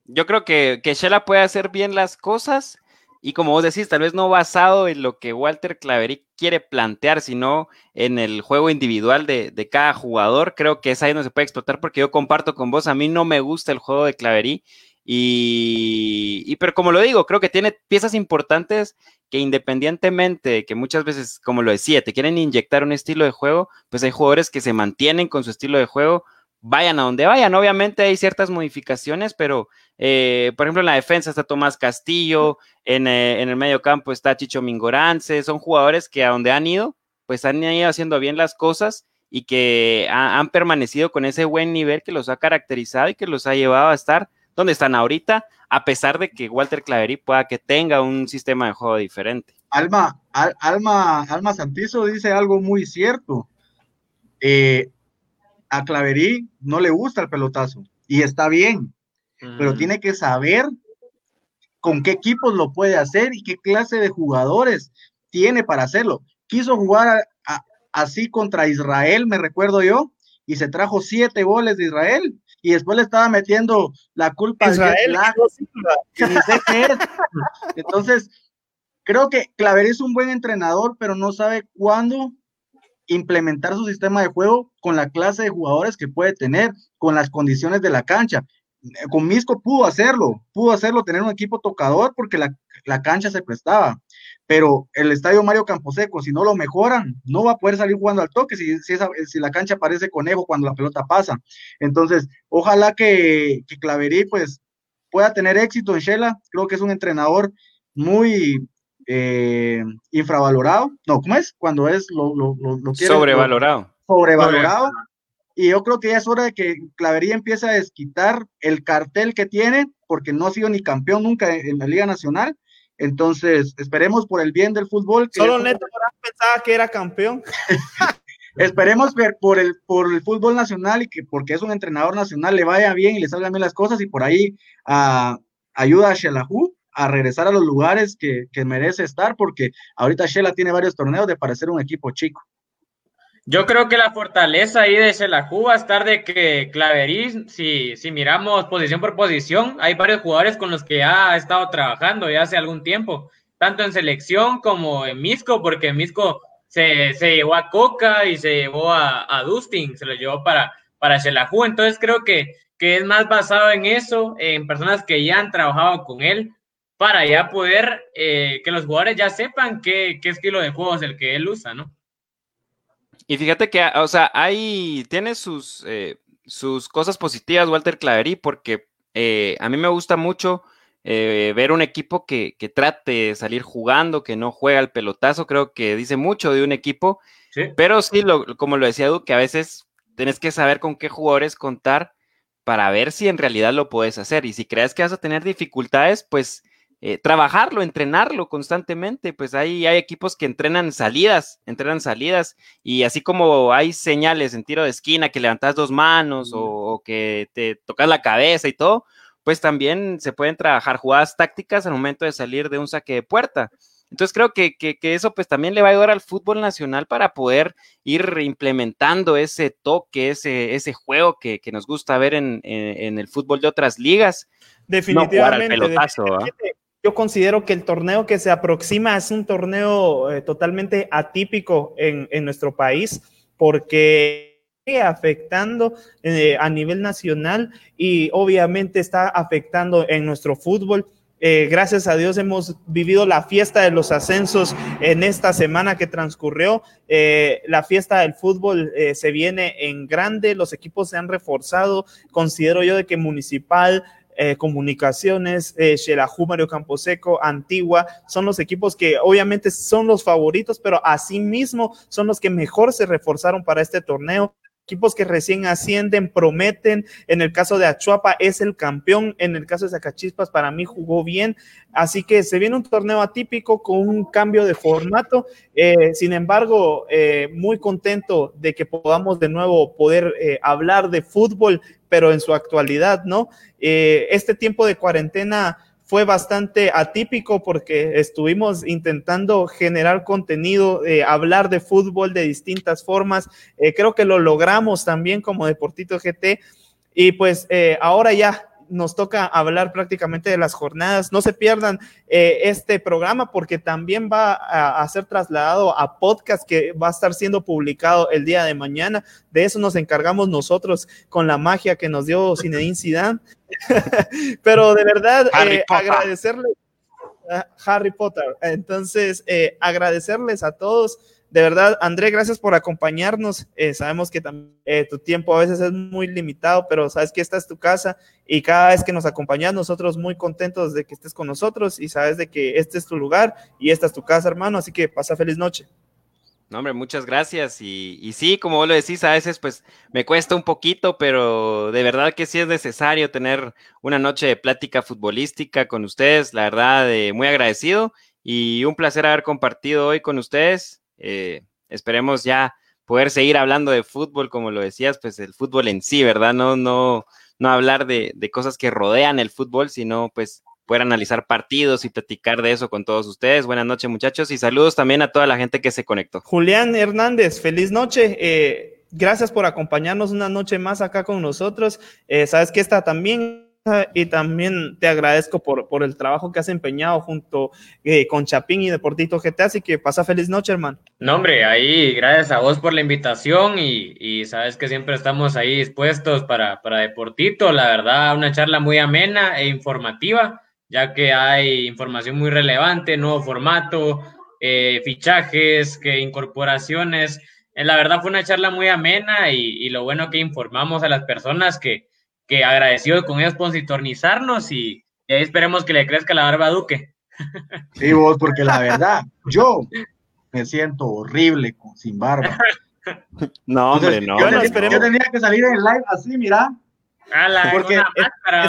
Yo creo que, que Shela puede hacer bien las cosas y como vos decís, tal vez no basado en lo que Walter Claverí quiere plantear, sino en el juego individual de, de cada jugador. Creo que es ahí donde se puede explotar porque yo comparto con vos, a mí no me gusta el juego de Claverí y, pero como lo digo, creo que tiene piezas importantes que independientemente de que muchas veces, como lo decía, te quieren inyectar un estilo de juego, pues hay jugadores que se mantienen con su estilo de juego, vayan a donde vayan. Obviamente hay ciertas modificaciones, pero eh, por ejemplo en la defensa está Tomás Castillo, en, eh, en el medio campo está Chicho Mingorance, son jugadores que a donde han ido, pues han ido haciendo bien las cosas y que ha- han permanecido con ese buen nivel que los ha caracterizado y que los ha llevado a estar donde están ahorita, a pesar de que Walter Claverí pueda que tenga un sistema de juego diferente. Alma, Al- Alma, Alma Santizo dice algo muy cierto. Eh, a Claverí no le gusta el pelotazo y está bien, pero tiene que saber con qué equipos lo puede hacer y qué clase de jugadores tiene para hacerlo. Quiso jugar a- a- así contra Israel, me recuerdo yo, y se trajo siete goles de Israel y después le estaba metiendo la culpa jet Israel. Entonces, creo que Claverí es un buen entrenador, pero no sabe cuándo implementar su sistema de juego con la clase de jugadores que puede tener, con las condiciones de la cancha. Eh, Con Misco pudo hacerlo, pudo hacerlo, tener un equipo tocador porque la, la cancha se prestaba. Pero el estadio Mario Camposeco, si no lo mejoran, no va a poder salir jugando al toque si, si, esa- si la cancha parece conejo cuando la pelota pasa. Entonces, ojalá que, que Claverí pues pueda tener éxito en Shela. Creo que es un entrenador muy eh, infravalorado. No, ¿cómo es? Cuando es lo, lo, lo, lo quiere- Sobrevalorado. lo- sobrevalorado. Y yo creo que ya es hora de que Clavería empiece a desquitar el cartel que tiene, porque no ha sido ni campeón nunca en, en la Liga Nacional. Entonces, esperemos por el bien del fútbol. que Solo Neto Morán pensaba que era campeón. Esperemos ver por el, por el fútbol nacional y que porque es un entrenador nacional le vaya bien y le salgan bien las cosas y por ahí ah, ayuda a Shelahu a regresar a los lugares que, que merece estar porque ahorita Shela tiene varios torneos de parecer un equipo chico. Yo creo que la fortaleza ahí de Xelajú va a estar de que Claverí, si, si miramos posición por posición, hay varios jugadores con los que ya ha estado trabajando ya hace algún tiempo, tanto en selección como en Misco, porque Misco se, se llevó a Coca y se llevó a, a Dustin, se lo llevó para, para Xelajú, entonces creo que, que es más basado en eso, en personas que ya han trabajado con él, para ya poder eh, que los jugadores ya sepan qué, qué estilo de juego es el que él usa, ¿no? Y fíjate que, o sea, hay, tiene sus, eh, sus cosas positivas Walter Claverí, porque eh, a mí me gusta mucho eh, ver un equipo que, que trate de salir jugando, que no juega el pelotazo, creo que dice mucho de un equipo, Sí. pero sí, lo, como lo decía Edu, que a veces tienes que saber con qué jugadores contar para ver si en realidad lo puedes hacer. Y si crees que vas a tener dificultades, pues eh, trabajarlo, entrenarlo constantemente. Pues hay, hay equipos que entrenan salidas, entrenan salidas, y así como hay señales en tiro de esquina que levantas dos manos o, o que te tocas la cabeza y todo, pues también se pueden trabajar jugadas tácticas al momento de salir de un saque de puerta. Entonces creo que, que, que, eso pues también le va a ayudar al fútbol nacional para poder ir implementando ese toque, ese, ese juego que, que nos gusta ver en, en, en, el fútbol de otras ligas. Definitivamente. No pelotazo, definitivamente. Yo considero que el torneo que se aproxima es un torneo eh, totalmente atípico en, en, nuestro país porque afectando eh, a nivel nacional y obviamente está afectando en nuestro fútbol Eh, gracias a Dios hemos vivido la fiesta de los ascensos en esta semana que transcurrió. La fiesta del fútbol se viene en grande, los equipos se han reforzado. Considero yo de que Municipal, Comunicaciones, eh, Mario Camposeco, Antigua, son los equipos que obviamente son los favoritos, pero asimismo son los que mejor se reforzaron para este torneo equipos que recién ascienden prometen. En el caso de Achuapa es el campeón. En el caso de Zacachispas para mí jugó bien. Así que se viene un torneo atípico con un cambio de formato. Eh, sin embargo, eh, muy contento de que podamos de nuevo poder eh, hablar de fútbol, pero en su actualidad, ¿no? este tiempo de cuarentena fue bastante atípico porque estuvimos intentando generar contenido, eh, hablar de fútbol de distintas formas. Eh, creo que lo logramos también como Deportito GT. Y pues eh, ahora ya nos toca hablar prácticamente de las jornadas. No se pierdan eh, este programa porque también va a, ser trasladado a podcast que va a estar siendo publicado el día de mañana. De eso nos encargamos nosotros con la magia que nos dio Zinedine Zidane. Pero de verdad, eh, agradecerle a Harry Potter. Entonces, eh, agradecerles a todos de verdad, André, gracias por acompañarnos. Eh, sabemos que eh, tu tiempo a veces es muy limitado, pero sabes que esta es tu casa y cada vez que nos acompañas, nosotros muy contentos de que estés con nosotros y sabes de que este es tu lugar y esta es tu casa, hermano. Así que pasa feliz noche. No, hombre, muchas gracias. Y, sí, como vos lo decís, a veces pues me cuesta un poquito, pero de verdad que sí es necesario tener una noche de plática futbolística con ustedes. La verdad, eh, muy agradecido y un placer haber compartido hoy con ustedes. Eh, esperemos ya poder seguir hablando de fútbol, como lo decías, pues el fútbol en sí, ¿verdad? No, no, no hablar de, cosas que rodean el fútbol, sino pues poder analizar partidos y platicar de eso con todos ustedes. Buenas noches, muchachos, y saludos también a toda la gente que se conectó. Julián Hernández, feliz noche. Eh, gracias por acompañarnos una noche más acá con nosotros. Eh, sabes que esta también y también te agradezco por, por el trabajo que has empeñado junto eh, con Chapín y Deportito GT, así que pasa feliz noche, hermano. No, hombre, ahí gracias a vos por la invitación y, y sabes que siempre estamos ahí dispuestos para, para Deportito, la verdad, una charla muy amena e informativa, ya que hay información muy relevante, nuevo formato, eh, fichajes, que incorporaciones. Eh, la verdad fue una charla muy amena y, y lo bueno que informamos a las personas que que agradecido con ellos por sintonizarnos y, y, ahí esperemos que le crezca la barba a Duque. Sí, vos, porque la verdad, yo me siento horrible con, sin barba. No, hombre, no. Yo, yo, tenía que salir en live así, mira. porque,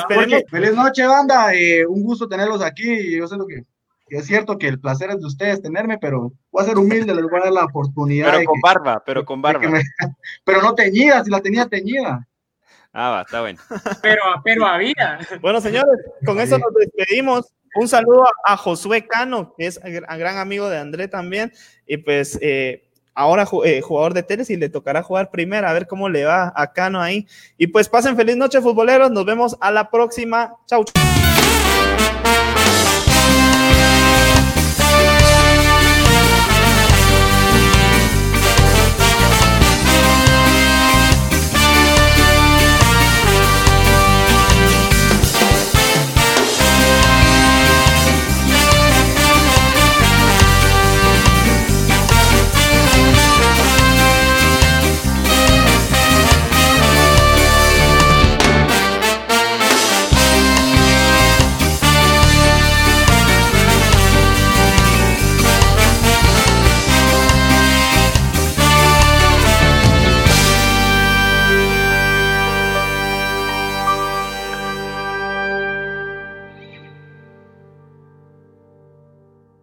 porque, feliz noche, banda. Eh, un gusto tenerlos aquí. Yo sé lo que, que, es cierto que el placer es de ustedes tenerme, pero voy a ser humilde, les voy a dar la oportunidad. Pero con barba, pero con barba. Me, pero no teñida, si la tenía teñida. Ah, va, está bueno. Pero, pero había. Bueno, señores, con eso nos despedimos. Un saludo a, Josué Cano, que es un gran amigo de André también. Y pues eh, ahora eh, jugador de tenis y le tocará jugar primero, a ver cómo le va a Cano ahí. Y pues pasen feliz noche, futboleros. Nos vemos a la próxima. Chau.